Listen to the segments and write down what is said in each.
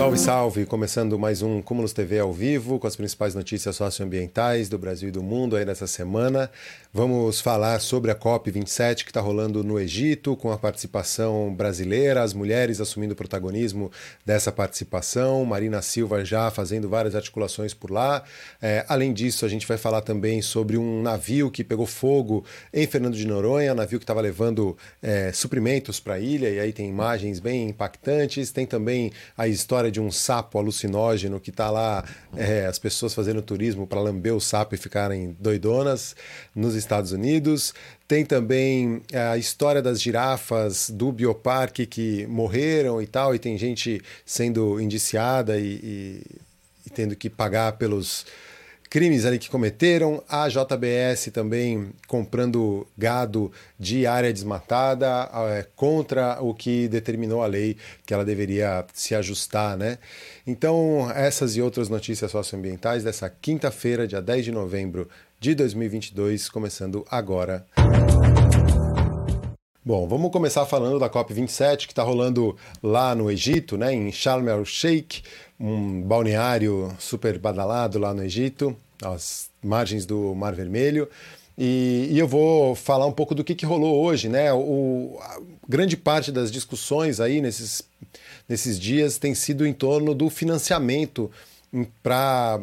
Salve, salve! Começando mais um Cúmulos TV ao vivo com as principais notícias socioambientais do Brasil e do mundo aí nessa semana. Vamos falar sobre a COP27 que está rolando no Egito, com a participação brasileira, as mulheres assumindo o protagonismo dessa participação, Marina Silva já fazendo várias articulações por lá. É, além disso, a gente vai falar também sobre um navio que pegou fogo em Fernando de Noronha, navio que estava levando é, suprimentos para a ilha, e aí tem imagens bem impactantes. Tem também a história de um sapo alucinógeno que está lá, é, as pessoas fazendo turismo para lamber o sapo e ficarem doidonas nos Estados Unidos. Tem também a história das girafas do bioparque que morreram e tal, e tem gente sendo indiciada e, e, e tendo que pagar pelos crimes ali que cometeram, a JBS também comprando gado de área desmatada é, contra o que determinou a lei que ela deveria se ajustar, né? Então, essas e outras notícias socioambientais dessa quinta-feira, dia 10 de novembro de 2022, começando agora. Bom, vamos começar falando da COP27 que está rolando lá no Egito, né, em Sharm el-Sheikh, um balneário super badalado lá no Egito, às margens do Mar Vermelho. E, e, eu vou falar um pouco do que, que rolou hoje, né? O, grande parte das discussões aí nesses, nesses dias tem sido em torno do financiamento para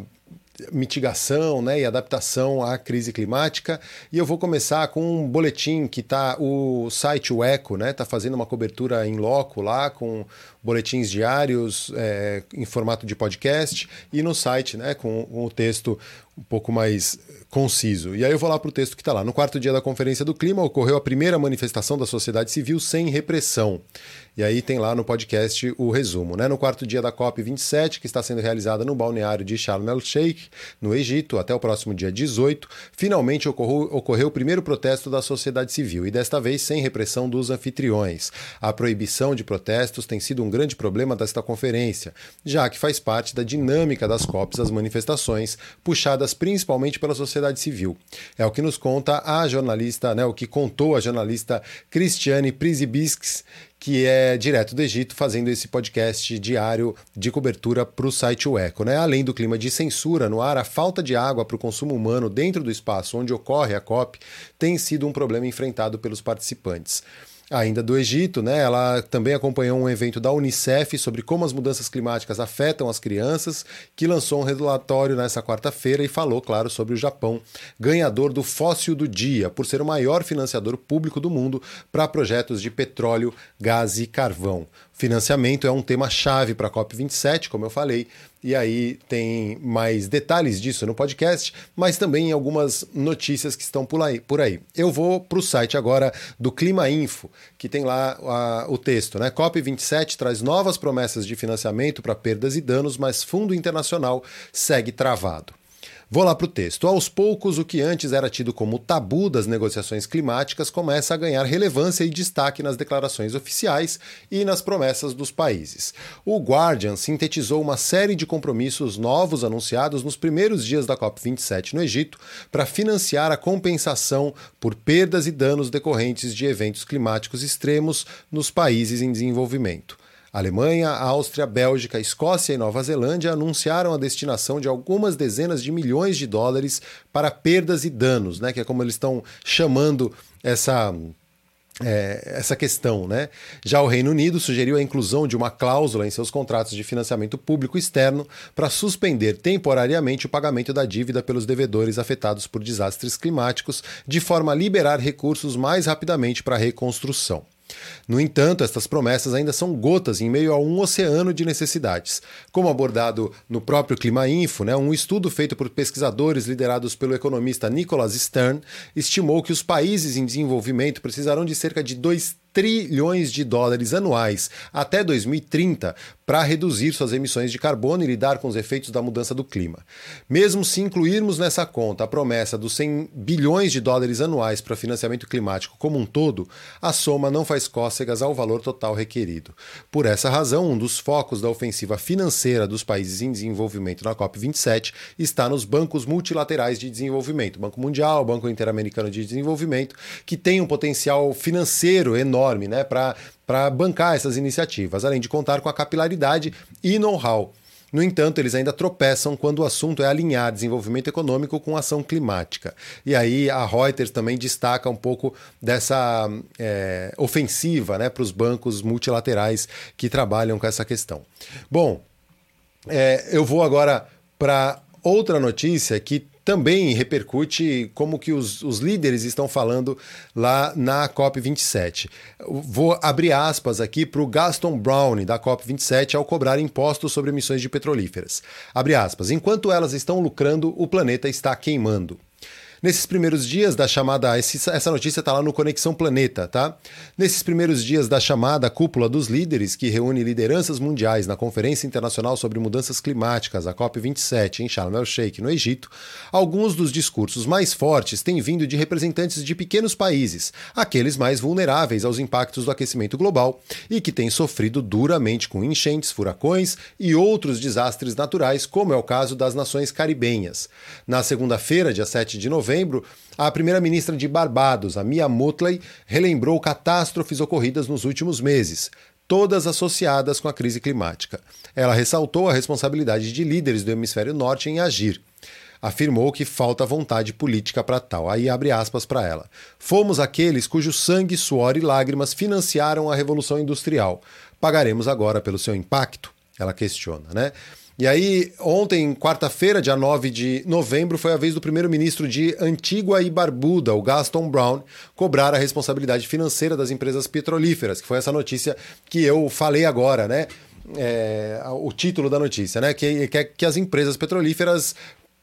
mitigação né, e adaptação à crise climática. E eu vou começar com um boletim que está o site o Eco, né, está fazendo uma cobertura em loco lá com boletins diários é, em formato de podcast e no site, né, com, com o texto um pouco mais conciso. E aí eu vou lá para o texto que está lá. No quarto dia da Conferência do Clima ocorreu a primeira manifestação da sociedade civil sem repressão. E aí tem lá no podcast o resumo. Né? No quarto dia da COP27, que está sendo realizada no balneário de Sharm el-Sheikh, no Egito, até o próximo dia 18, finalmente ocorreu, ocorreu o primeiro protesto da sociedade civil, e desta vez sem repressão dos anfitriões. A proibição de protestos tem sido um grande problema desta conferência, já que faz parte da dinâmica das COPs as manifestações, puxadas principalmente pela sociedade civil. É o que nos conta a jornalista, né, o que contou a jornalista Cristiane Prisibisks, que é direto do Egito, fazendo esse podcast diário de cobertura para o site O Eco. Né? Além do clima de censura no ar, a falta de água para o consumo humano dentro do espaço onde ocorre a COP tem sido um problema enfrentado pelos participantes ainda do Egito, né? Ela também acompanhou um evento da Unicef sobre como as mudanças climáticas afetam as crianças, que lançou um relatório nessa quarta-feira e falou, claro, sobre o Japão, ganhador do Fóssil do Dia, por ser o maior financiador público do mundo para projetos de petróleo, gás e carvão. Financiamento é um tema chave para a COP27, como eu falei, e aí tem mais detalhes disso no podcast, mas também algumas notícias que estão por aí. Eu vou para o site agora do Clima Info, que tem lá a, o texto. Né? COP27 traz novas promessas de financiamento para perdas e danos, mas Fundo Internacional segue travado. Vou lá para o texto. Aos poucos, o que antes era tido como tabu das negociações climáticas começa a ganhar relevância e destaque nas declarações oficiais e nas promessas dos países. O Guardian sintetizou uma série de compromissos novos anunciados nos primeiros dias da COP27 no Egito para financiar a compensação por perdas e danos decorrentes de eventos climáticos extremos nos países em desenvolvimento. Alemanha, Áustria, Bélgica, Escócia e Nova Zelândia anunciaram a destinação de algumas dezenas de milhões de dólares para perdas e danos, né, que é como eles estão chamando essa é, essa questão. Né? Já o Reino Unido sugeriu a inclusão de uma cláusula em seus contratos de financiamento público externo para suspender temporariamente o pagamento da dívida pelos devedores afetados por desastres climáticos, de forma a liberar recursos mais rapidamente para a reconstrução. No entanto, estas promessas ainda são gotas em meio a um oceano de necessidades. Como abordado no próprio Clima Info, né, um estudo feito por pesquisadores liderados pelo economista Nicholas Stern estimou que os países em desenvolvimento precisarão de cerca de 2 trilhões de dólares anuais até 2030 para reduzir suas emissões de carbono e lidar com os efeitos da mudança do clima. Mesmo se incluirmos nessa conta a promessa dos 100 bilhões de dólares anuais para financiamento climático como um todo, a soma não faz cócegas ao valor total requerido. Por essa razão, um dos focos da ofensiva financeira dos países em desenvolvimento na COP27 está nos bancos multilaterais de desenvolvimento, Banco Mundial, Banco Interamericano de Desenvolvimento, que tem um potencial financeiro enorme né, para para bancar essas iniciativas, além de contar com a capilaridade e know-how. No entanto, eles ainda tropeçam quando o assunto é alinhar desenvolvimento econômico com ação climática. E aí a Reuters também destaca um pouco dessa é, ofensiva né, para os bancos multilaterais que trabalham com essa questão. Bom, é, eu vou agora para outra notícia que também repercute como que os, os líderes estão falando lá na COP27. Vou abrir aspas aqui para o Gaston Brown, da COP27, ao cobrar impostos sobre emissões de petrolíferas. Abre aspas. Enquanto elas estão lucrando, o planeta está queimando. Nesses primeiros dias da chamada. Essa notícia está lá no Conexão Planeta, tá? Nesses primeiros dias da chamada Cúpula dos Líderes, que reúne lideranças mundiais na Conferência Internacional sobre Mudanças Climáticas, a COP27, em Sharm el-Sheikh, no Egito, alguns dos discursos mais fortes têm vindo de representantes de pequenos países, aqueles mais vulneráveis aos impactos do aquecimento global e que têm sofrido duramente com enchentes, furacões e outros desastres naturais, como é o caso das nações caribenhas. Na segunda-feira, dia 7 de novembro, novembro, a primeira-ministra de Barbados, a Mia Motley, relembrou catástrofes ocorridas nos últimos meses, todas associadas com a crise climática. Ela ressaltou a responsabilidade de líderes do hemisfério norte em agir. Afirmou que falta vontade política para tal. Aí abre aspas para ela. Fomos aqueles cujo sangue, suor e lágrimas financiaram a Revolução Industrial. Pagaremos agora pelo seu impacto? Ela questiona, né? E aí, ontem, quarta-feira, dia 9 de novembro, foi a vez do primeiro-ministro de Antigua e Barbuda, o Gaston Brown, cobrar a responsabilidade financeira das empresas petrolíferas, que foi essa notícia que eu falei agora, né? É, o título da notícia, né? Que, que, que as empresas petrolíferas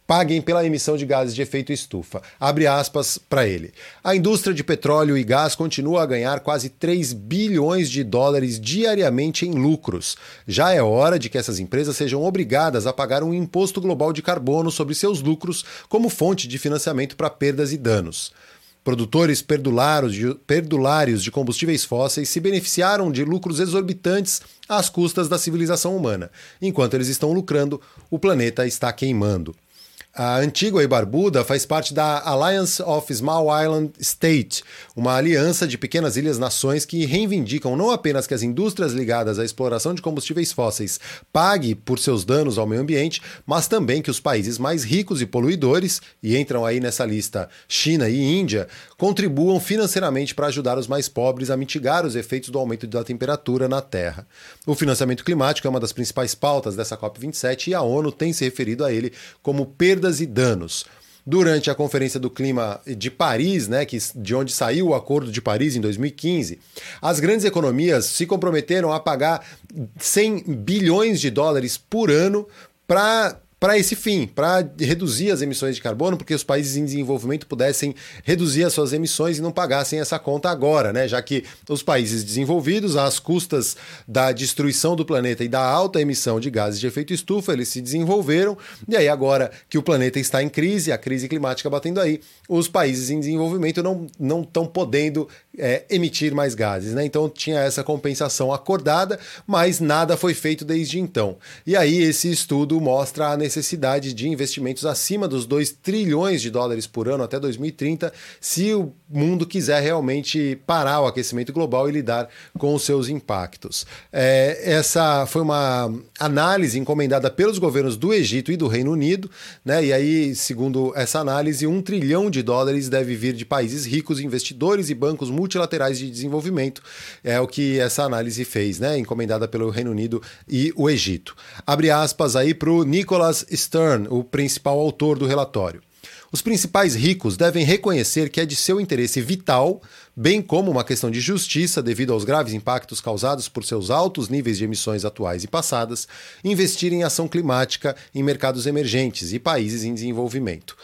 paguem pela emissão de gases de efeito estufa. Abre aspas para ele. A indústria de petróleo e gás continua a ganhar quase 3 bilhões de dólares diariamente em lucros. Já é hora de que essas empresas sejam obrigadas a pagar um imposto global de carbono sobre seus lucros como fonte de financiamento para perdas e danos. Produtores perdulários de combustíveis fósseis se beneficiaram de lucros exorbitantes às custas da civilização humana. Enquanto eles estão lucrando, o planeta está queimando. A Antigua e Barbuda faz parte da Alliance of Small Island State, uma aliança de pequenas ilhas-nações que reivindicam não apenas que as indústrias ligadas à exploração de combustíveis fósseis paguem por seus danos ao meio ambiente, mas também que os países mais ricos e poluidores, e entram aí nessa lista China e Índia, contribuam financeiramente para ajudar os mais pobres a mitigar os efeitos do aumento da temperatura na Terra. O financiamento climático é uma das principais pautas dessa COP27 e a ONU tem se referido a ele como perda perdas e danos. Durante a Conferência do Clima de Paris, né, que, de onde saiu o Acordo de Paris em 2015, as grandes economias se comprometeram a pagar 100 bilhões de dólares por ano para para esse fim, para reduzir as emissões de carbono, porque os países em desenvolvimento pudessem reduzir as suas emissões e não pagassem essa conta agora, né? Já que os países desenvolvidos, às custas da destruição do planeta e da alta emissão de gases de efeito estufa, eles se desenvolveram, e aí agora que o planeta está em crise, a crise climática batendo aí, os países em desenvolvimento não estão podendo é, emitir mais gases, né? Então tinha essa compensação acordada, mas nada foi feito desde então. E aí esse estudo mostra a necessidade necessidade de investimentos acima dos 2 trilhões de dólares por ano até 2030, se o mundo quiser realmente parar o aquecimento global e lidar com os seus impactos. É, essa foi uma análise encomendada pelos governos do Egito e do Reino Unido, né? E aí, segundo essa análise, um trilhão de dólares deve vir de países ricos, investidores e bancos multilaterais de desenvolvimento. É o que essa análise fez, né? Encomendada pelo Reino Unido e o Egito. Abre aspas aí para o Stern, o principal autor do relatório. Os principais ricos devem reconhecer que é de seu interesse vital, bem como uma questão de justiça devido aos graves impactos causados por seus altos níveis de emissões atuais e passadas, investir em ação climática em mercados emergentes e países em desenvolvimento.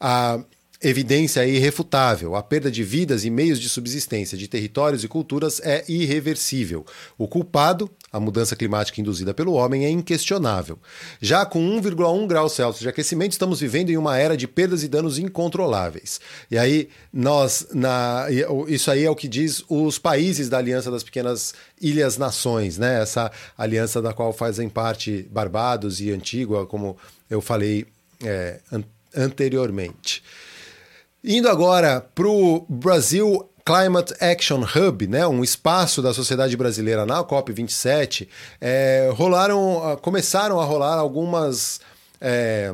A evidência é irrefutável. A perda de vidas e meios de subsistência de territórios e culturas é irreversível. O culpado, a mudança climática induzida pelo homem, é inquestionável. Já com 1,1 graus Celsius de aquecimento, estamos vivendo em uma era de perdas e danos incontroláveis. E aí, nós, na, isso aí é o que diz os países da Aliança das Pequenas Ilhas Nações, né? Essa aliança da qual fazem parte Barbados e Antígua, como eu falei é, an anteriormente. Indo agora para o Brasil Climate Action Hub, né, um espaço da sociedade brasileira na COP27, é, rolaram, começaram a rolar algumas. É,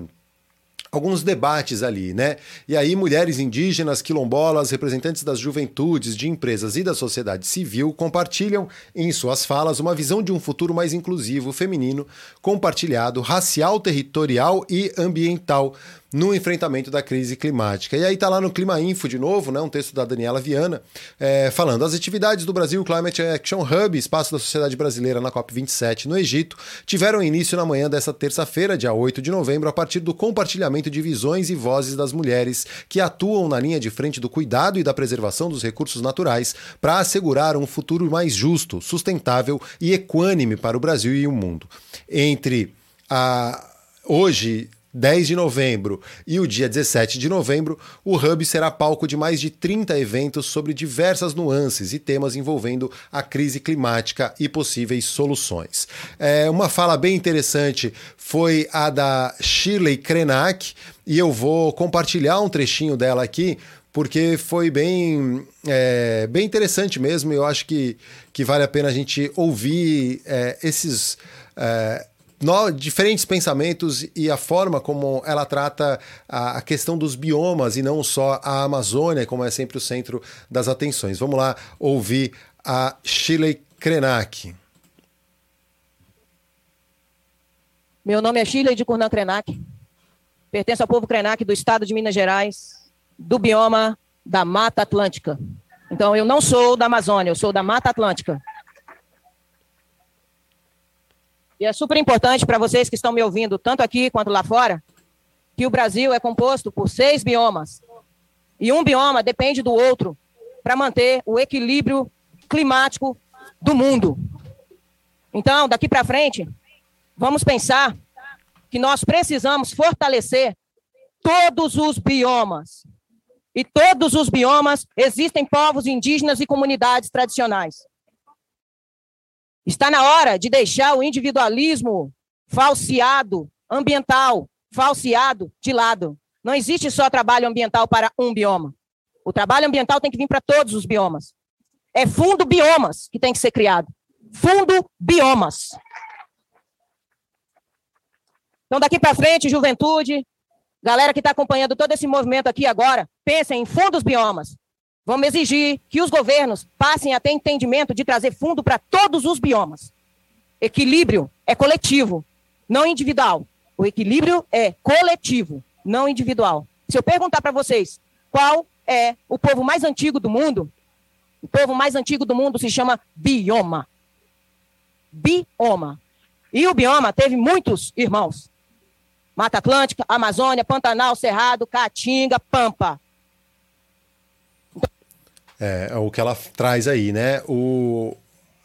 alguns debates ali, né? E aí mulheres indígenas, quilombolas, representantes das juventudes, de empresas e da sociedade civil compartilham em suas falas uma visão de um futuro mais inclusivo, feminino, compartilhado, racial, territorial e ambiental no enfrentamento da crise climática. E aí está lá no Clima Info de novo, né, um texto da Daniela Viana, é, falando as atividades do Brasil Climate Action Hub, espaço da sociedade brasileira na COP27 no Egito, tiveram início na manhã dessa terça-feira, dia 8 de novembro, a partir do compartilhamento de visões e vozes das mulheres que atuam na linha de frente do cuidado e da preservação dos recursos naturais para assegurar um futuro mais justo, sustentável e equânime para o Brasil e o mundo. Entre a hoje 10 de novembro e o dia 17 de novembro, o Hub será palco de mais de 30 eventos sobre diversas nuances e temas envolvendo a crise climática e possíveis soluções. É, uma fala bem interessante foi a da Shirley Krenak, e eu vou compartilhar um trechinho dela aqui, porque foi bem, é, bem interessante mesmo. Eu acho que, que vale a pena a gente ouvir é, esses. É, diferentes pensamentos e a forma como ela trata a, questão dos biomas e não só a Amazônia, como é sempre o centro das atenções. Vamos lá ouvir a Shirley Krenak. Meu nome é Shirley de Curnan Krenak. Pertenço ao povo Krenak do estado de Minas Gerais, do bioma da Mata Atlântica. Então, eu não sou da Amazônia, eu sou da Mata Atlântica. E é super importante para vocês que estão me ouvindo, tanto aqui quanto lá fora, que o Brasil é composto por seis biomas. E um bioma depende do outro para manter o equilíbrio climático do mundo. Então, daqui para frente, vamos pensar que nós precisamos fortalecer todos os biomas. E todos os biomas existem povos indígenas e comunidades tradicionais. Está na hora de deixar o individualismo falseado, ambiental, falseado de lado. Não existe só trabalho ambiental para um bioma. O trabalho ambiental tem que vir para todos os biomas. É fundo biomas que tem que ser criado. Fundo biomas. Então, daqui para frente, juventude, galera que está acompanhando todo esse movimento aqui agora, pensem em fundos biomas. Vamos exigir que os governos passem a ter entendimento de trazer fundo para todos os biomas. Equilíbrio é coletivo, não individual. O equilíbrio é coletivo, não individual. Se eu perguntar para vocês qual é o povo mais antigo do mundo, o povo mais antigo do mundo se chama bioma. Bioma. E o bioma teve muitos irmãos. Mata Atlântica, Amazônia, Pantanal, Cerrado, Caatinga, Pampa. É, é, o que ela traz aí, né? O,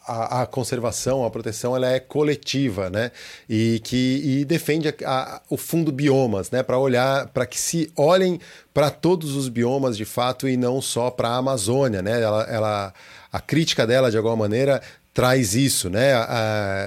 a, a, conservação, a proteção, ela é coletiva, né? E que e defende a, a, o fundo biomas, né? Para olhar, para que se olhem para todos os biomas de fato e não só para a Amazônia, né? Ela, ela, a crítica dela, de alguma maneira, traz isso, né?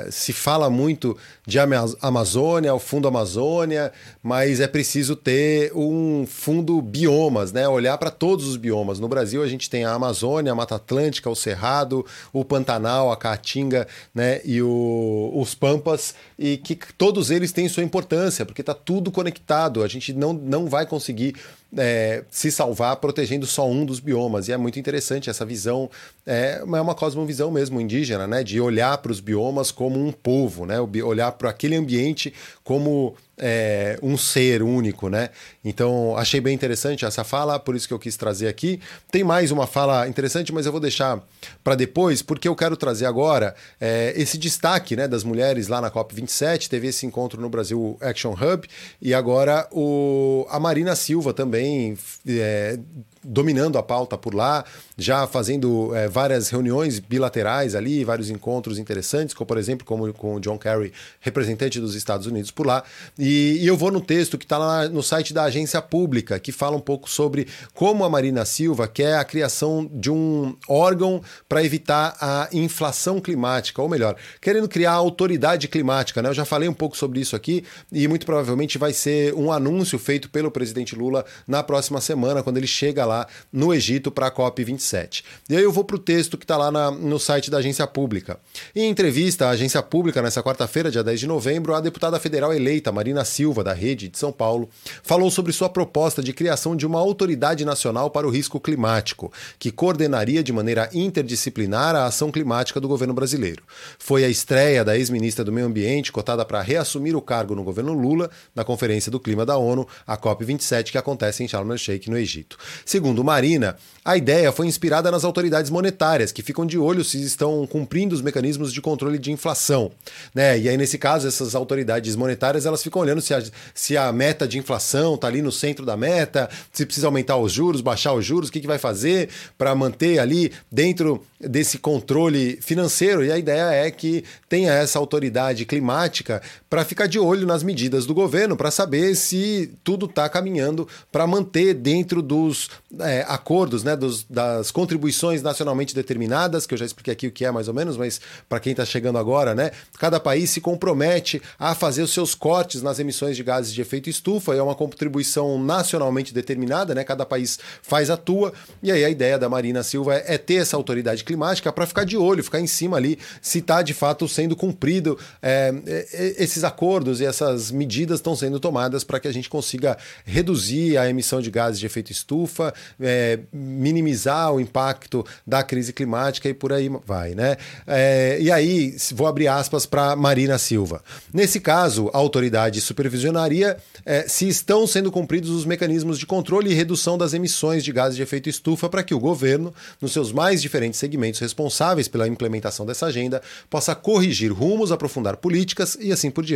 se fala muito de Amazônia, o Fundo Amazônia, mas é preciso ter um fundo biomas, né? Olhar para todos os biomas. No Brasil a gente tem a Amazônia, a Mata Atlântica, o Cerrado, o Pantanal, a Caatinga, né? E o, os Pampas e que todos eles têm sua importância porque está tudo conectado. A gente não, não vai conseguir é, se salvar protegendo só um dos biomas. E é muito interessante essa visão, é, é uma cosmovisão mesmo indígena, né? De olhar para os biomas como um povo, né? Olhar para aquele ambiente como é, um ser único, né? Então, achei bem interessante essa fala, por isso que eu quis trazer aqui. Tem mais uma fala interessante, mas eu vou deixar para depois, porque eu quero trazer agora é, esse destaque né, das mulheres lá na COP27. Teve esse encontro no Brasil Action Hub e agora o, a Marina Silva também é, dominando a pauta por lá, já fazendo é, várias reuniões bilaterais ali, vários encontros interessantes, como por exemplo como com o John Kerry, representante dos Estados Unidos por lá. E, e eu vou no texto que está lá no site da agência pública, que fala um pouco sobre como a Marina Silva quer a criação de um órgão para evitar a inflação climática, ou melhor, querendo criar a autoridade climática. Né? Eu já falei um pouco sobre isso aqui e muito provavelmente vai ser um anúncio feito pelo presidente Lula na próxima semana, quando ele chega lá lá no Egito para a COP27. E aí eu vou para o texto que está lá na, no site da agência pública. Em entrevista à agência pública nessa quarta-feira, dia 10 de novembro, a deputada federal eleita Marina Silva, da Rede de São Paulo, falou sobre sua proposta de criação de uma autoridade nacional para o risco climático, que coordenaria de maneira interdisciplinar a ação climática do governo brasileiro. Foi a estreia da ex-ministra do Meio Ambiente, cotada para reassumir o cargo no governo Lula, na Conferência do Clima da ONU, a COP27, que acontece em Sharm el-Sheikh, no Egito. Segundo Marina, a ideia foi inspirada nas autoridades monetárias, que ficam de olho se estão cumprindo os mecanismos de controle de inflação. Né? E aí, nesse caso, essas autoridades monetárias elas ficam olhando se a, se a meta de inflação está ali no centro da meta, se precisa aumentar os juros, baixar os juros, o que, que vai fazer para manter ali dentro desse controle financeiro. E a ideia é que tenha essa autoridade climática para ficar de olho nas medidas do governo, para saber se tudo está caminhando para manter dentro dos é, acordos, né, dos, das contribuições nacionalmente determinadas, que eu já expliquei aqui o que é mais ou menos, mas para quem está chegando agora, né, cada país se compromete a fazer os seus cortes nas emissões de gases de efeito estufa, é uma contribuição nacionalmente determinada, né, cada país faz a tua, e aí a ideia da Marina Silva é, ter essa autoridade climática para ficar de olho, ficar em cima ali, se está de fato sendo cumprido é, é, esses acordos e essas medidas estão sendo tomadas para que a gente consiga reduzir a emissão de gases de efeito estufa, é, minimizar o impacto da crise climática e por aí vai, né? É, e aí, vou abrir aspas para Marina Silva. Nesse caso, a autoridade supervisionaria é, se estão sendo cumpridos os mecanismos de controle e redução das emissões de gases de efeito estufa para que o governo, nos seus mais diferentes segmentos responsáveis pela implementação dessa agenda, possa corrigir rumos, aprofundar políticas e assim por diante.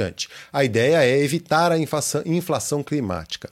A ideia é evitar a inflação climática.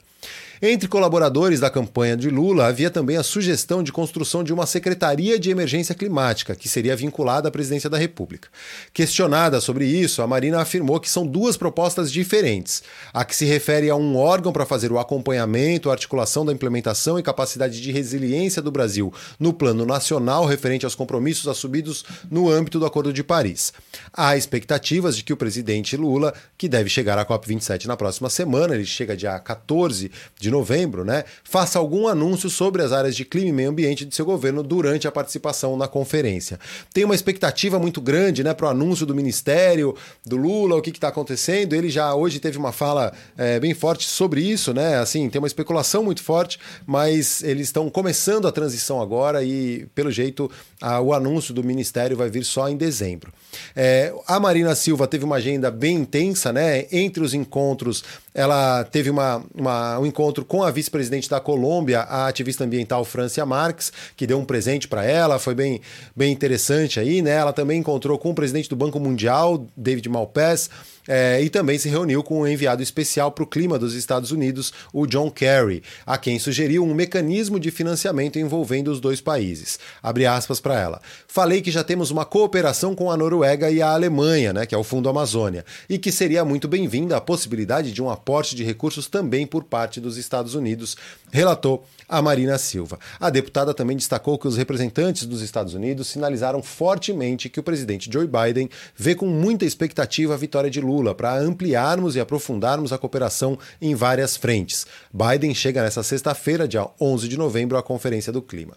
Entre colaboradores da campanha de Lula, havia também a sugestão de construção de uma Secretaria de Emergência Climática, que seria vinculada à presidência da República. Questionada sobre isso, a Marina afirmou que são duas propostas diferentes. A que se refere a um órgão para fazer o acompanhamento, a articulação da implementação e capacidade de resiliência do Brasil no plano nacional referente aos compromissos assumidos no âmbito do Acordo de Paris. Há expectativas de que o presidente Lula, que deve chegar à COP27 na próxima semana, ele chega dia 14 de novembro, né, faça algum anúncio sobre as áreas de clima e meio ambiente de seu governo durante a participação na conferência. Tem uma expectativa muito grande né, para o anúncio do ministério, do Lula, o que está acontecendo. Ele já hoje teve uma fala é, bem forte sobre isso, né? Assim, tem uma especulação muito forte, mas eles estão começando a transição agora e, pelo jeito, a, o anúncio do ministério vai vir só em dezembro. É, a Marina Silva teve uma agenda bem intensa, né? Entre os encontros, ela teve uma, uma um encontro com a vice-presidente da Colômbia, a ativista ambiental Francia Marques, que deu um presente para ela, foi bem, bem interessante aí, né? Ela também encontrou com o presidente do Banco Mundial, David Malpass, é, e também se reuniu com o enviado especial para o clima dos Estados Unidos, o John Kerry, a quem sugeriu um mecanismo de financiamento envolvendo os dois países. Abre aspas para ela. Falei que já temos uma cooperação com a Noruega e a Alemanha, né, que é o Fundo Amazônia, e que seria muito bem-vinda a possibilidade de um aporte de recursos também por parte dos Estados Unidos, relatou a Marina Silva. A deputada também destacou que os representantes dos Estados Unidos sinalizaram fortemente que o presidente Joe Biden vê com muita expectativa a vitória de Lula para ampliarmos e aprofundarmos a cooperação em várias frentes. Biden chega nesta sexta-feira, dia 11 de novembro, à Conferência do Clima.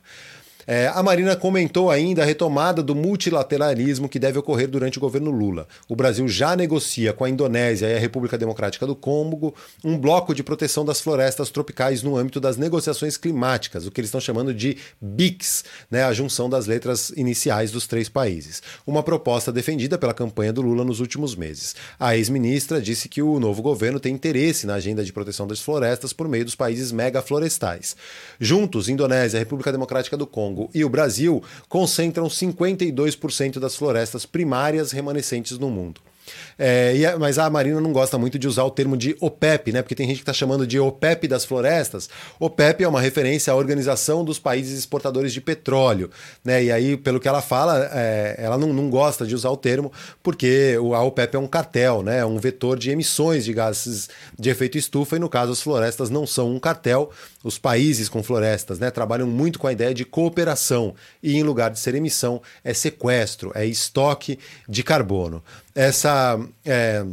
É, a Marina comentou ainda a retomada do multilateralismo que deve ocorrer durante o governo Lula. O Brasil já negocia com a Indonésia e a República Democrática do Congo um bloco de proteção das florestas tropicais no âmbito das negociações climáticas, o que eles estão chamando de BICS, né, a junção das letras iniciais dos três países. Uma proposta defendida pela campanha do Lula nos últimos meses. A ex-ministra disse que o novo governo tem interesse na agenda de proteção das florestas por meio dos países megaflorestais. Juntos, Indonésia, República Democrática do Congo e o Brasil concentram 52% das florestas primárias remanescentes no mundo. É, a, mas a Marina não gosta muito de usar o termo de OPEP, né? Porque tem gente que está chamando de OPEP das florestas. OPEP é uma referência à Organização dos Países Exportadores de Petróleo, né? E aí, pelo que ela fala, é, ela não, não gosta de usar o termo porque a OPEP é um cartel, né? É um vetor de emissões de gases de efeito estufa e no caso as florestas não são um cartel. Os países com florestas, né? Trabalham muito com a ideia de cooperação e em lugar de ser emissão é sequestro, é estoque de carbono. Essa é,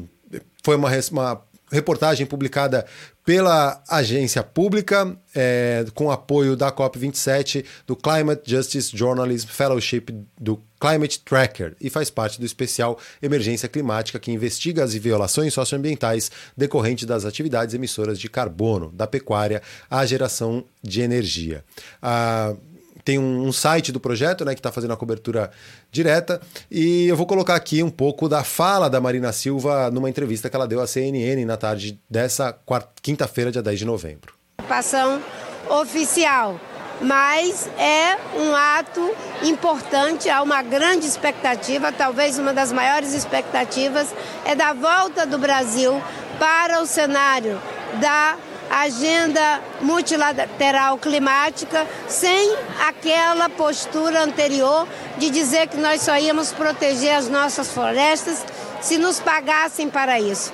foi uma, uma reportagem publicada pela agência pública, é, com apoio da COP27, do Climate Justice Journalism Fellowship, do Climate Tracker, e faz parte do especial Emergência Climática, que investiga as violações socioambientais decorrentes das atividades emissoras de carbono, da pecuária à geração de energia. A tem um, um, site do projeto, né, que está fazendo a cobertura direta, e eu vou colocar aqui um pouco da fala da Marina Silva numa entrevista que ela deu à CNN na tarde dessa quinta-feira, dia 10 de novembro. Participação oficial, mas é um ato importante, há uma grande expectativa, talvez uma das maiores expectativas, é da volta do Brasil para o cenário da agenda multilateral climática sem aquela postura anterior de dizer que nós só íamos proteger as nossas florestas se nos pagassem para isso.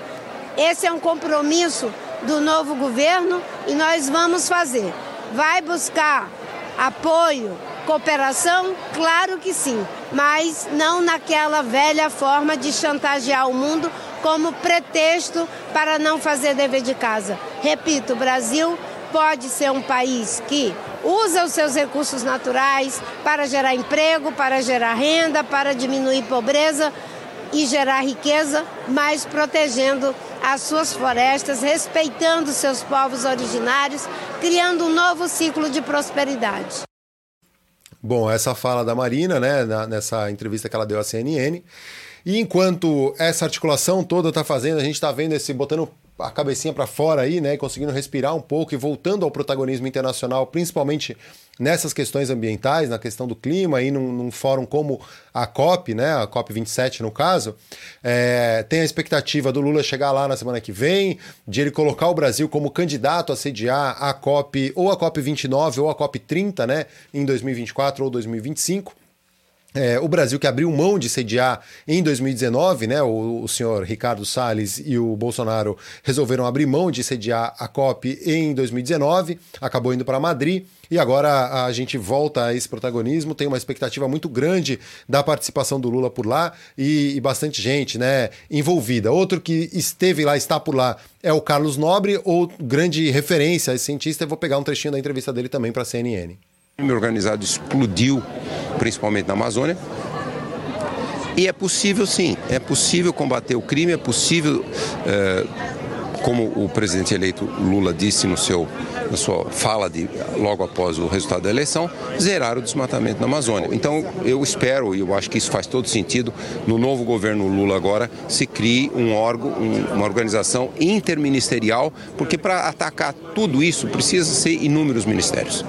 Esse é um compromisso do novo governo e nós vamos fazer. Vai buscar apoio, cooperação? Claro que sim, mas não naquela velha forma de chantagear o mundo como pretexto para não fazer dever de casa. Repito, o Brasil pode ser um país que usa os seus recursos naturais para gerar emprego, para gerar renda, para diminuir pobreza e gerar riqueza, mas protegendo as suas florestas, respeitando seus povos originários, criando um novo ciclo de prosperidade. Bom, essa fala da Marina, né, nessa entrevista que ela deu à CNN. E enquanto essa articulação toda está fazendo, a gente está vendo esse botando a cabecinha para fora aí, né, conseguindo respirar um pouco e voltando ao protagonismo internacional, principalmente nessas questões ambientais, na questão do clima, aí num, num fórum como a COP, né, a COP 27 no caso, é, tem a expectativa do Lula chegar lá na semana que vem, de ele colocar o Brasil como candidato a sediar a COP ou a COP 29 ou a COP 30, né, em 2024 ou 2025. É, o Brasil que abriu mão de sediar em 2019, né? O, o, senhor Ricardo Salles e o Bolsonaro resolveram abrir mão de sediar a COP em 2019, acabou indo para Madrid e agora a gente volta a esse protagonismo. Tem uma expectativa muito grande da participação do Lula por lá e, e bastante gente, né? Envolvida. Outro que esteve lá, está por lá, é o Carlos Nobre, ou grande referência, esse cientista. Eu vou pegar um trechinho da entrevista dele também para a CNN crime organizado explodiu, principalmente na Amazônia. E é possível, sim, é possível combater o crime, é possível, é, como o presidente eleito Lula disse no seu, na sua fala de, logo após o resultado da eleição, zerar o desmatamento na Amazônia. Então, eu espero, e eu acho que isso faz todo sentido, no novo governo Lula agora, se crie um órgão, um, uma organização interministerial, porque para atacar tudo isso precisa ser inúmeros ministérios.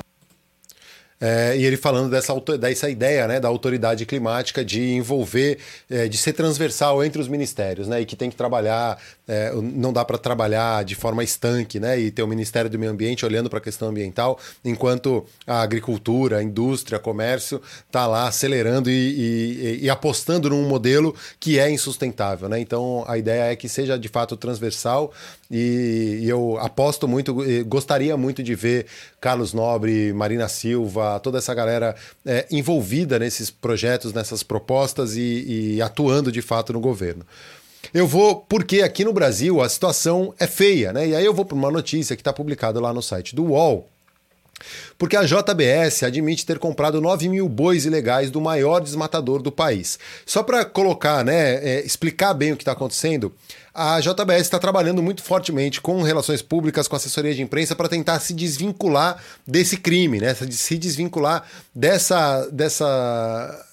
É, e ele falando dessa, dessa ideia né, da autoridade climática de envolver, é, de ser transversal entre os ministérios, né, e que tem que trabalhar, é, não dá para trabalhar de forma estanque, né, e ter o Ministério do Meio Ambiente olhando para a questão ambiental, enquanto a agricultura, a indústria, comércio está lá acelerando e, e, e, apostando num modelo que é insustentável. Né? Então a ideia é que seja de fato transversal e, eu aposto muito, gostaria muito de ver Carlos Nobre, Marina Silva, toda essa galera é, envolvida nesses projetos, nessas propostas e, e atuando de fato no governo. Eu vou, porque aqui no Brasil a situação é feia, né? E aí eu vou para uma notícia que está publicada lá no site do UOL, Porque a JBS admite ter comprado 9 mil bois ilegais do maior desmatador do país. Só para colocar, né, é, explicar bem o que está acontecendo, a JBS está trabalhando muito fortemente com relações públicas, com assessoria de imprensa, para tentar se desvincular desse crime, né? Se desvincular dessa. dessa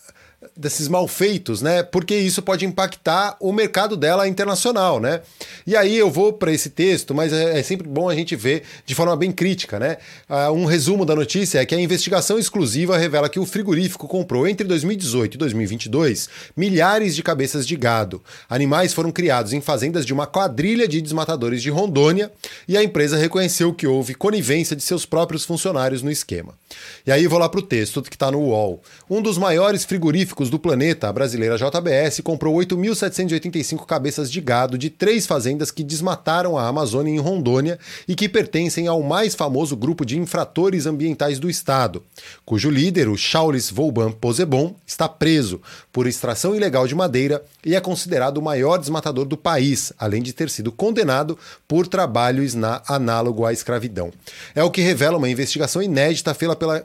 desses malfeitos, né? Porque isso pode impactar o mercado dela internacional, né? E aí eu vou para esse texto, mas é, é, sempre bom a gente ver de forma bem crítica, né? Uh, um resumo da notícia é que a investigação exclusiva revela que o frigorífico comprou entre 2018 e 2022 milhares de cabeças de gado. Animais foram criados em fazendas de uma quadrilha de desmatadores de Rondônia e a empresa reconheceu que houve conivência de seus próprios funcionários no esquema. E aí vou lá para o texto que está no UOL. Um dos maiores frigoríficos do planeta, a brasileira JBS comprou 8.785 cabeças de gado de três fazendas que desmataram a Amazônia em Rondônia e que pertencem ao mais famoso grupo de infratores ambientais do estado, cujo líder, o Charles Vauban Posebon, está preso por extração ilegal de madeira e é considerado o maior desmatador do país, além de ter sido condenado por trabalhos na análogo à escravidão. É o que revela uma investigação inédita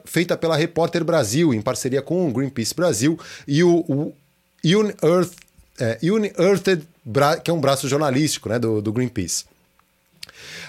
feita pela Repórter Brasil, em parceria com o Greenpeace Brasil e o, o Unearth, é, Unearthed, que é um braço jornalístico né, do, do Greenpeace.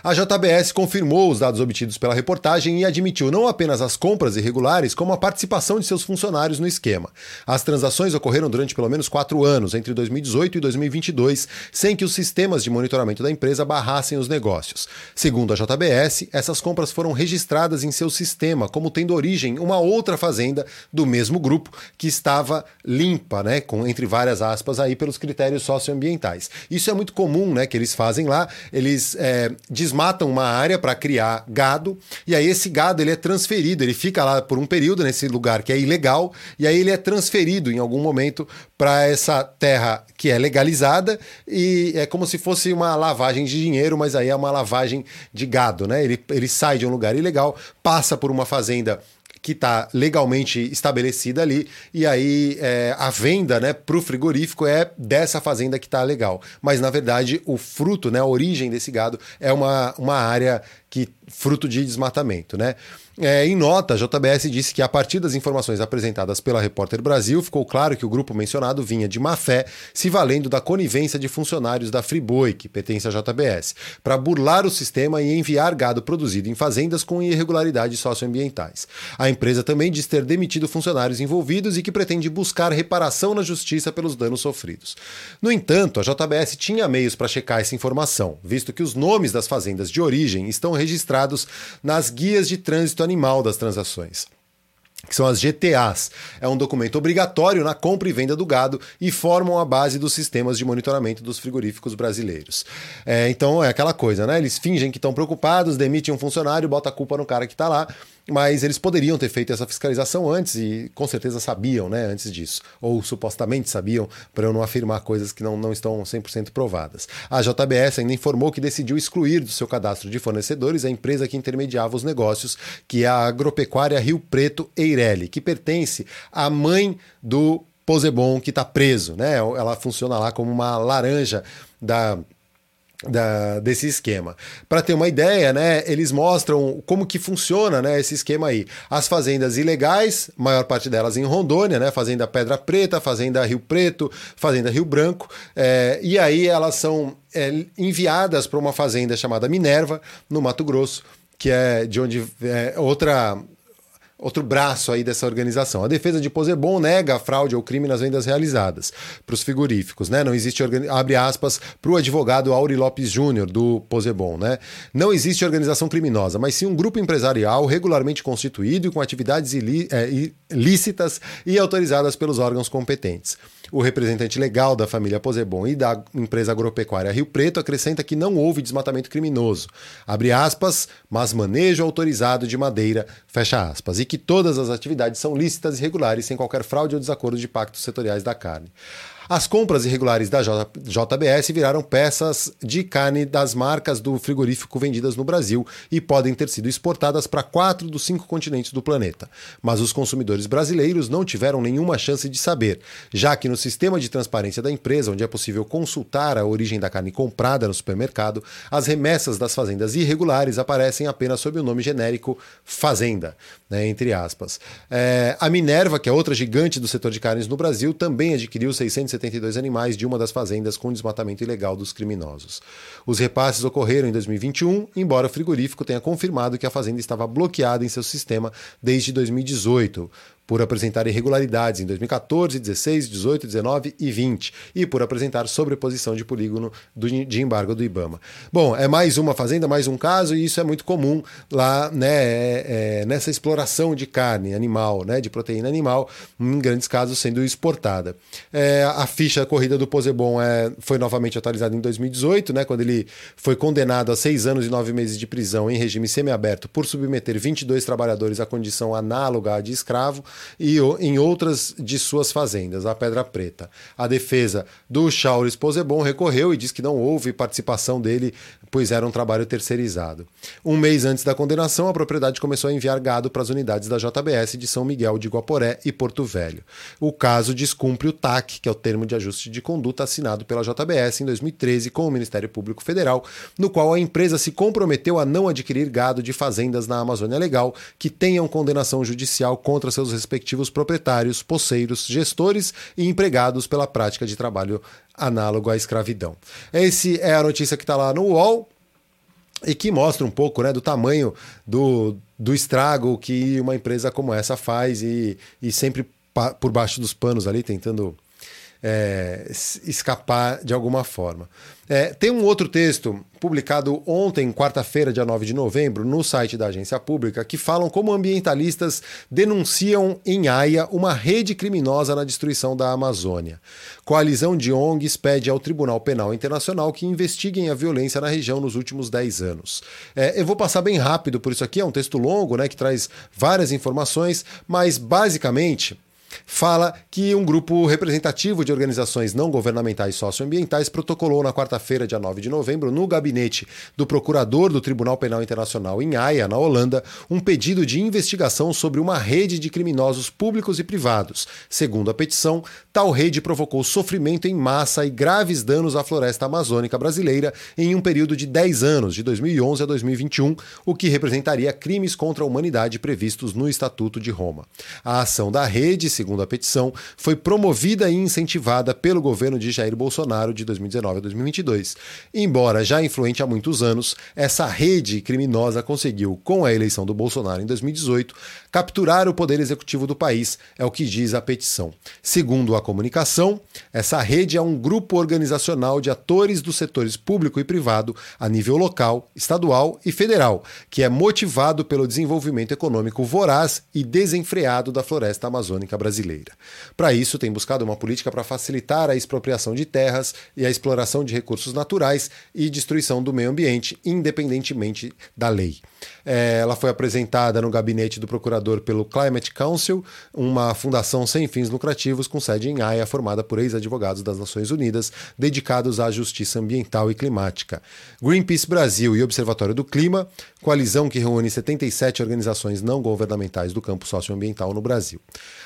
A JBS confirmou os dados obtidos pela reportagem e admitiu não apenas as compras irregulares, como a participação de seus funcionários no esquema. As transações ocorreram durante pelo menos quatro anos, entre 2018 e 2022, sem que os sistemas de monitoramento da empresa barrassem os negócios. Segundo a JBS, essas compras foram registradas em seu sistema, como tendo origem uma outra fazenda do mesmo grupo que estava limpa, né, com entre várias aspas aí pelos critérios socioambientais. Isso é muito comum, né, que eles fazem lá. Eles é, desmatam uma área para criar gado, e aí esse gado ele é transferido, ele fica lá por um período nesse lugar que é ilegal, e aí ele é transferido em algum momento para essa terra que é legalizada, e é como se fosse uma lavagem de dinheiro, mas aí é uma lavagem de gado, né? Ele, ele sai de um lugar ilegal, passa por uma fazenda que está legalmente estabelecida ali, e aí é, a venda né, para o frigorífico é dessa fazenda que está legal. Mas, na verdade, o fruto, né, a origem desse gado é uma, uma área que fruto de desmatamento, né? É, em nota, a JBS disse que a partir das informações apresentadas pela Repórter Brasil, ficou claro que o grupo mencionado vinha de má fé, se valendo da conivência de funcionários da Friboi, que pertence à JBS, para burlar o sistema e enviar gado produzido em fazendas com irregularidades socioambientais. A empresa também diz ter demitido funcionários envolvidos e que pretende buscar reparação na justiça pelos danos sofridos. No entanto, a JBS tinha meios para checar essa informação, visto que os nomes das fazendas de origem estão registrados nas guias de trânsito animal das transações que são as GTAs. É um documento obrigatório na compra e venda do gado e formam a base dos sistemas de monitoramento dos frigoríficos brasileiros. É, então é aquela coisa, né? Eles fingem que estão preocupados, demitem um funcionário, bota a culpa no cara que está lá mas eles poderiam ter feito essa fiscalização antes e com certeza sabiam, né, antes disso, ou supostamente sabiam, para eu não afirmar coisas que não, não estão 100% provadas. A JBS ainda informou que decidiu excluir do seu cadastro de fornecedores a empresa que intermediava os negócios, que é a agropecuária Rio Preto Eireli, que pertence à mãe do Posebon que está preso, né? Ela funciona lá como uma laranja da da, desse esquema. Para ter uma ideia, né, eles mostram como que funciona né, esse esquema aí. As fazendas ilegais, maior parte delas em Rondônia, né, Fazenda Pedra Preta, Fazenda Rio Preto, Fazenda Rio Branco, é, e aí elas são é, enviadas para uma fazenda chamada Minerva, no Mato Grosso, que é de onde é outra outro braço aí dessa organização. A defesa de Posebon nega a fraude ou crime nas vendas realizadas para os frigoríficos, né? Não existe abre aspas para o advogado Auri Lopes Júnior do Posebon, né? Não existe organização criminosa, mas sim um grupo empresarial regularmente constituído e com atividades ilí é, ilícitas e autorizadas pelos órgãos competentes. O representante legal da família Posebon e da empresa agropecuária Rio Preto acrescenta que não houve desmatamento criminoso, abre aspas, mas manejo autorizado de madeira, fecha aspas, e que todas as atividades são lícitas e regulares sem qualquer fraude ou desacordo de pactos setoriais da carne. As compras irregulares da JBS viraram peças de carne das marcas do frigorífico vendidas no Brasil e podem ter sido exportadas para quatro dos cinco continentes do planeta. Mas os consumidores brasileiros não tiveram nenhuma chance de saber, já que no sistema de transparência da empresa, onde é possível consultar a origem da carne comprada no supermercado, as remessas das fazendas irregulares aparecem apenas sob o nome genérico Fazenda, né, entre aspas. É, a Minerva, que é outra gigante do setor de carnes no Brasil, também adquiriu 600 172 animais de uma das fazendas com desmatamento ilegal dos criminosos. Os repasses ocorreram em 2021, embora o frigorífico tenha confirmado que a fazenda estava bloqueada em seu sistema desde 2018 por apresentar irregularidades em 2014, 16, 18, 19 e 20 e por apresentar sobreposição de polígono do, de embargo do IBAMA. Bom, é mais uma fazenda, mais um caso e isso é muito comum lá né, é, é, nessa exploração de carne animal, né, de proteína animal, em grandes casos sendo exportada. É, a ficha corrida do Posebon é, foi novamente atualizada em 2018, né, quando ele foi condenado a seis anos e nove meses de prisão em regime semiaberto por submeter 22 trabalhadores à condição análoga à de escravo e em outras de suas fazendas, a Pedra Preta. A defesa do Chauris Posebon recorreu e diz que não houve participação dele, pois era um trabalho terceirizado. Um mês antes da condenação, a propriedade começou a enviar gado para as unidades da JBS de São Miguel de Guaporé e Porto Velho. O caso descumpre o TAC, que é o termo de ajuste de conduta assinado pela JBS em 2013 com o Ministério Público Federal, no qual a empresa se comprometeu a não adquirir gado de fazendas na Amazônia Legal que tenham condenação judicial contra seus respectivos proprietários, poceiros, gestores e empregados pela prática de trabalho análogo à escravidão. Esse é a notícia que está lá no UOL e que mostra um pouco né, do tamanho do, do estrago que uma empresa como essa faz e, e sempre por baixo dos panos ali tentando é, escapar de alguma forma. É, tem um outro texto publicado ontem, quarta-feira, dia 9 de novembro, no site da agência pública, que falam como ambientalistas denunciam em Haia uma rede criminosa na destruição da Amazônia. Coalizão de ONGs pede ao Tribunal Penal Internacional que investiguem a violência na região nos últimos 10 anos. É, eu vou passar bem rápido por isso aqui, é um texto longo, né, que traz várias informações, mas basicamente fala que um grupo representativo de organizações não governamentais socioambientais protocolou na quarta-feira, dia 9 de novembro, no gabinete do procurador do Tribunal Penal Internacional em Haia, na Holanda, um pedido de investigação sobre uma rede de criminosos públicos e privados. Segundo a petição, tal rede provocou sofrimento em massa e graves danos à floresta amazônica brasileira em um período de 10 anos, de 2011 a 2021, o que representaria crimes contra a humanidade previstos no Estatuto de Roma. A ação da rede, segundo a petição, foi promovida e incentivada pelo governo de Jair Bolsonaro de 2019 a 2022. Embora já influente há muitos anos, essa rede criminosa conseguiu, com a eleição do Bolsonaro em 2018, capturar o poder executivo do país, é o que diz a petição. Segundo a comunicação, essa rede é um grupo organizacional de atores dos setores público e privado a nível local, estadual e federal, que é motivado pelo desenvolvimento econômico voraz e desenfreado da floresta amazônica brasileira brasileira. Para isso, tem buscado uma política para facilitar a expropriação de terras e a exploração de recursos naturais e destruição do meio ambiente, independentemente da lei. É, ela foi apresentada no gabinete do procurador pelo Climate Council, uma fundação sem fins lucrativos com sede em Haia, formada por ex-advogados das Nações Unidas dedicados à justiça ambiental e climática. Greenpeace Brasil e Observatório do Clima, coalizão que reúne 77 organizações não governamentais do campo socioambiental no Brasil.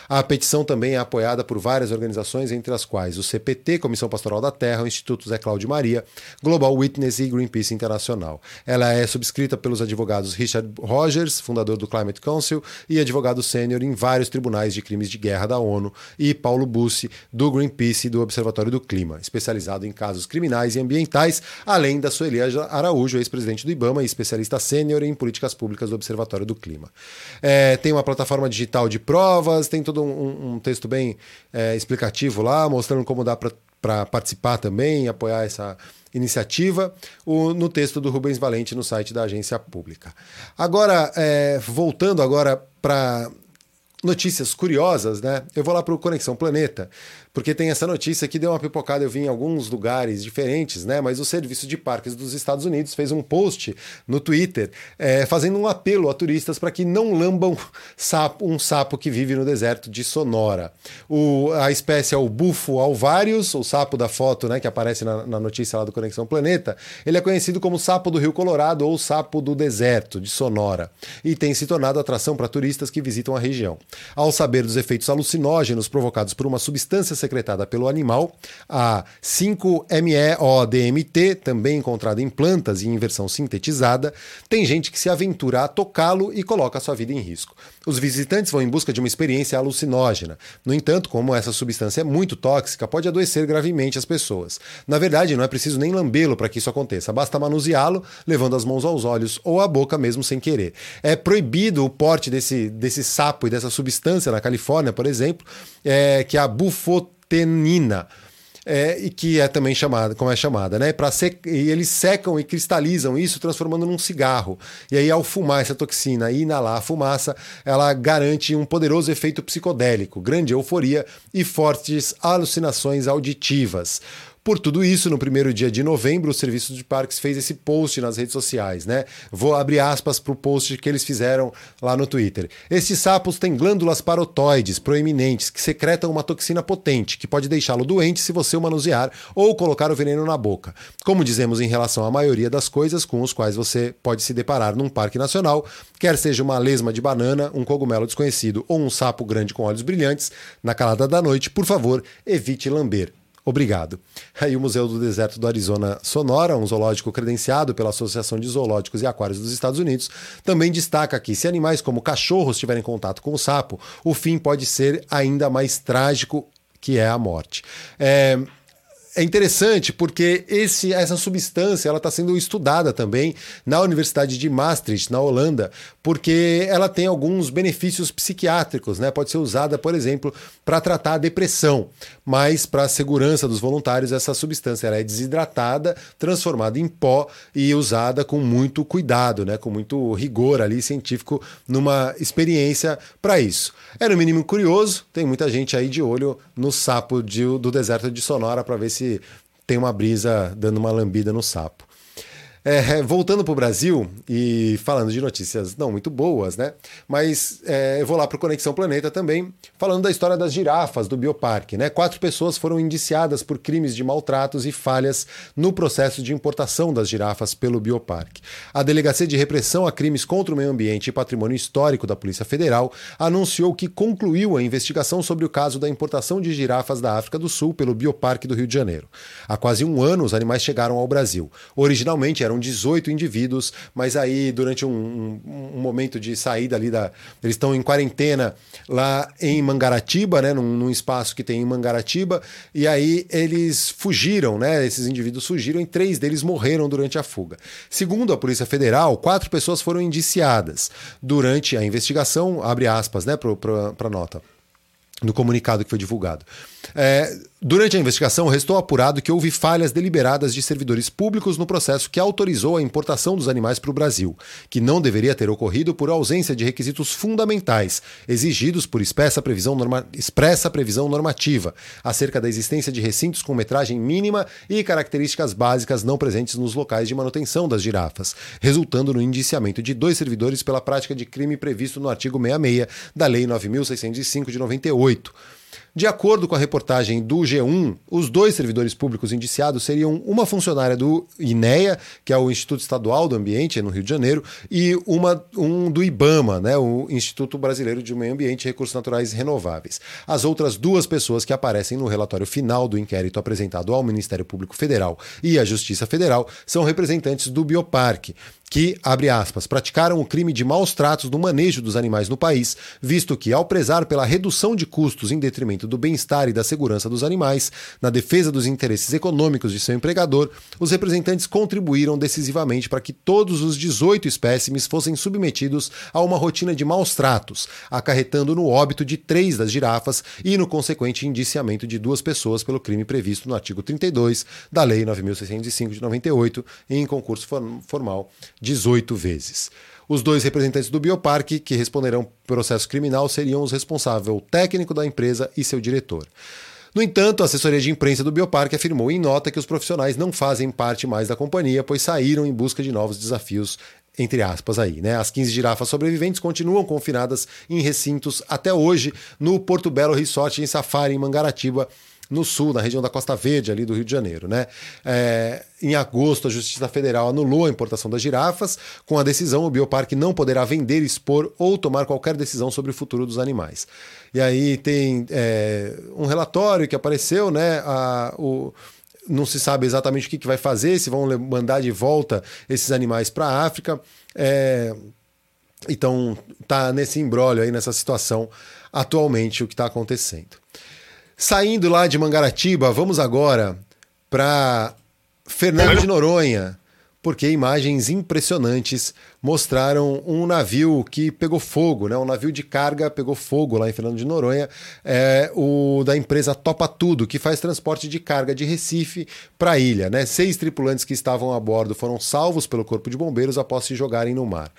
A petição também é apoiada por várias organizações, entre as quais o CPT, Comissão Pastoral da Terra, o Instituto Zé Cláudio Maria, Global Witness e Greenpeace Internacional. Ela é subscrita pelos advogados Richard Rogers, fundador do Climate Council, e advogado sênior em vários tribunais de crimes de guerra da ONU, e Paulo Bussi, do Greenpeace e do Observatório do Clima, especializado em casos criminais e ambientais, além da Sueli Araújo, ex-presidente do IBAMA e especialista sênior em políticas públicas do Observatório do Clima. É, tem uma plataforma digital de provas, tem todo todo um, um texto bem é, explicativo lá, mostrando como dá para participar também, apoiar essa iniciativa, o, no texto do Rubens Valente no site da agência pública. Agora, é, voltando agora para notícias curiosas, né? Eu vou lá para o Conexão Planeta, porque tem essa notícia que deu uma pipocada. Eu vi em alguns lugares diferentes, né? Mas o Serviço de Parques dos Estados Unidos fez um post no Twitter é, fazendo um apelo a turistas para que não lambam sapo, um sapo que vive no deserto de Sonora. O, a espécie é o bufo alvarius, o sapo da foto, né? Que aparece na, na notícia lá do Conexão Planeta. Ele é conhecido como sapo do Rio Colorado ou sapo do deserto de Sonora e tem se tornado atração para turistas que visitam a região. Ao saber dos efeitos alucinógenos provocados por uma substância secretada pelo animal, a 5-MeO-DMT, também encontrada em plantas e em versão sintetizada, tem gente que se aventura a tocá-lo e coloca sua vida em risco. Os visitantes vão em busca de uma experiência alucinógena. No entanto, como essa substância é muito tóxica, pode adoecer gravemente as pessoas. Na verdade, não é preciso nem lambê-lo para que isso aconteça, basta manuseá-lo, levando as mãos aos olhos ou à boca mesmo sem querer. É proibido o porte desse, desse sapo e dessa substância na Califórnia, por exemplo, é, que é a bufotenina é, e que é também chamada, como é chamada, né? Para e eles secam e cristalizam isso, transformando num cigarro. E aí, ao fumar essa toxina e inalar a fumaça, ela garante um poderoso efeito psicodélico, grande euforia e fortes alucinações auditivas. Por tudo isso, no primeiro dia de novembro, o Serviço de Parques fez esse post nas redes sociais, né? Vou abrir aspas para o post que eles fizeram lá no Twitter. Estes sapos têm glândulas parotoides proeminentes que secretam uma toxina potente que pode deixá-lo doente se você o manusear ou colocar o veneno na boca. Como dizemos em relação à maioria das coisas com os quais você pode se deparar num parque nacional, quer seja uma lesma de banana, um cogumelo desconhecido ou um sapo grande com olhos brilhantes, na calada da noite, por favor, evite lamber. Obrigado. Aí o Museu do Deserto do Arizona Sonora, um zoológico credenciado pela Associação de Zoológicos e Aquários dos Estados Unidos, também destaca que se animais como cachorros tiverem contato com o sapo, o fim pode ser ainda mais trágico, que é a morte. É, é interessante porque esse, essa substância ela está sendo estudada também na Universidade de Maastricht, na Holanda, porque ela tem alguns benefícios psiquiátricos, né? Pode ser usada, por exemplo, para tratar a depressão, mas para a segurança dos voluntários essa substância ela é desidratada, transformada em pó e usada com muito cuidado, né? Com muito rigor ali científico numa experiência para isso. É no mínimo curioso, tem muita gente aí de olho no sapo de, do deserto de Sonora para ver se tem uma brisa dando uma lambida no sapo. É, voltando para o Brasil e falando de notícias não muito boas, né? Mas é, eu vou lá para o Conexão Planeta também, falando da história das girafas do Bioparque, né? Quatro pessoas foram indiciadas por crimes de maltratos e falhas no processo de importação das girafas pelo Bioparque. A Delegacia de Repressão a Crimes contra o Meio Ambiente e Patrimônio Histórico da Polícia Federal anunciou que concluiu a investigação sobre o caso da importação de girafas da África do Sul pelo Bioparque do Rio de Janeiro. Há quase um ano, os animais chegaram ao Brasil. Originalmente eram 18 indivíduos, mas aí durante um, um, um momento de saída ali da. Eles estão em quarentena lá em Mangaratiba, né? Num, num, espaço que tem em Mangaratiba, e aí eles fugiram, né? Esses indivíduos fugiram e três deles morreram durante a fuga. Segundo a Polícia Federal, quatro pessoas foram indiciadas durante a investigação, abre aspas, né, para a nota no comunicado que foi divulgado. É, durante a investigação, restou apurado que houve falhas deliberadas de servidores públicos no processo que autorizou a importação dos animais para o Brasil, que não deveria ter ocorrido por ausência de requisitos fundamentais exigidos por expressa previsão, norma expressa previsão normativa acerca da existência de recintos com metragem mínima e características básicas não presentes nos locais de manutenção das girafas, resultando no indiciamento de dois servidores pela prática de crime previsto no artigo 66 da Lei 9605 de 98. De acordo com a reportagem do G1, os dois servidores públicos indiciados seriam uma funcionária do INEA, que é o Instituto Estadual do Ambiente, no Rio de Janeiro, e uma, um do IBAMA, né, o Instituto Brasileiro de Meio Ambiente e Recursos Naturais Renováveis. As outras duas pessoas que aparecem no relatório final do inquérito apresentado ao Ministério Público Federal e à Justiça Federal são representantes do Bioparque, que, abre aspas, praticaram o crime de maus tratos no manejo dos animais no país, visto que, ao prezar pela redução de custos em detrimento do bem-estar e da segurança dos animais, na defesa dos interesses econômicos de seu empregador, os representantes contribuíram decisivamente para que todos os 18 espécimes fossem submetidos a uma rotina de maus tratos, acarretando no óbito de três das girafas e no consequente indiciamento de duas pessoas pelo crime previsto no artigo 32 da Lei 9.605 de 98, em concurso formal 18 vezes. Os dois representantes do Bioparque que responderão processo criminal seriam os responsáveis técnico da empresa e seu diretor. No entanto, a assessoria de imprensa do Bioparque afirmou em nota que os profissionais não fazem parte mais da companhia, pois saíram em busca de novos desafios entre aspas aí, né? As 15 girafas sobreviventes continuam confinadas em recintos até hoje no Porto Belo Resort em Safari, em Mangaratiba, no sul, na região da Costa Verde, ali do Rio de Janeiro. Né? É, em agosto, a Justiça Federal anulou a importação das girafas. Com a decisão, o Bioparque não poderá vender, expor ou tomar qualquer decisão sobre o futuro dos animais. E aí tem é, um relatório que apareceu, né? A, o, não se sabe exatamente o que, que vai fazer, se vão mandar de volta esses animais para a África. É, então, tá nesse embrólio aí, nessa situação atualmente o que está acontecendo. Saindo lá de Mangaratiba, vamos agora para Fernando de Noronha, porque imagens impressionantes mostraram um navio que pegou fogo, né? Um navio de carga pegou fogo lá em Fernando de Noronha, é o da empresa Topa Tudo, que faz transporte de carga de Recife para a ilha, né? Seis tripulantes que estavam a bordo foram salvos pelo corpo de bombeiros após se jogarem no mar.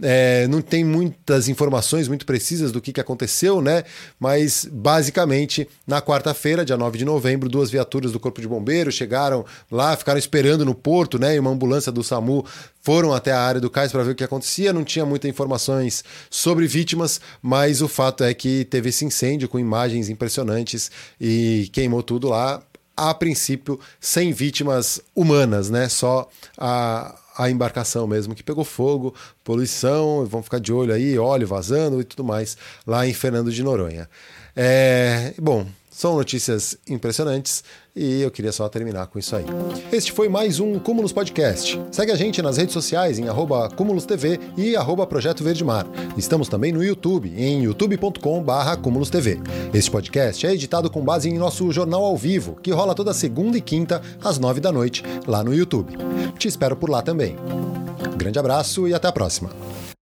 É, não tem muitas informações muito precisas do que, que aconteceu, né? Mas basicamente, na quarta-feira, dia 9 de novembro, duas viaturas do Corpo de Bombeiros chegaram lá, ficaram esperando no porto, né? E uma ambulância do SAMU foram até a área do cais para ver o que acontecia. Não tinha muitas informações sobre vítimas, mas o fato é que teve esse incêndio com imagens impressionantes e queimou tudo lá. A princípio, sem vítimas humanas, né? Só a a embarcação mesmo, que pegou fogo, poluição, vão ficar de olho aí, óleo vazando e tudo mais, lá em Fernando de Noronha. É, bom, são notícias impressionantes e eu queria só terminar com isso aí. Este foi mais um Cúmulos Podcast. Segue a gente nas redes sociais em arroba Cúmulos TV e arroba Projeto Verde Mar. Estamos também no YouTube, em youtube.com.br Cúmulos TV. Este podcast é editado com base em nosso jornal ao vivo, que rola toda segunda e quinta, às nove da noite, lá no YouTube. Te espero por lá também. Grande abraço e até a próxima.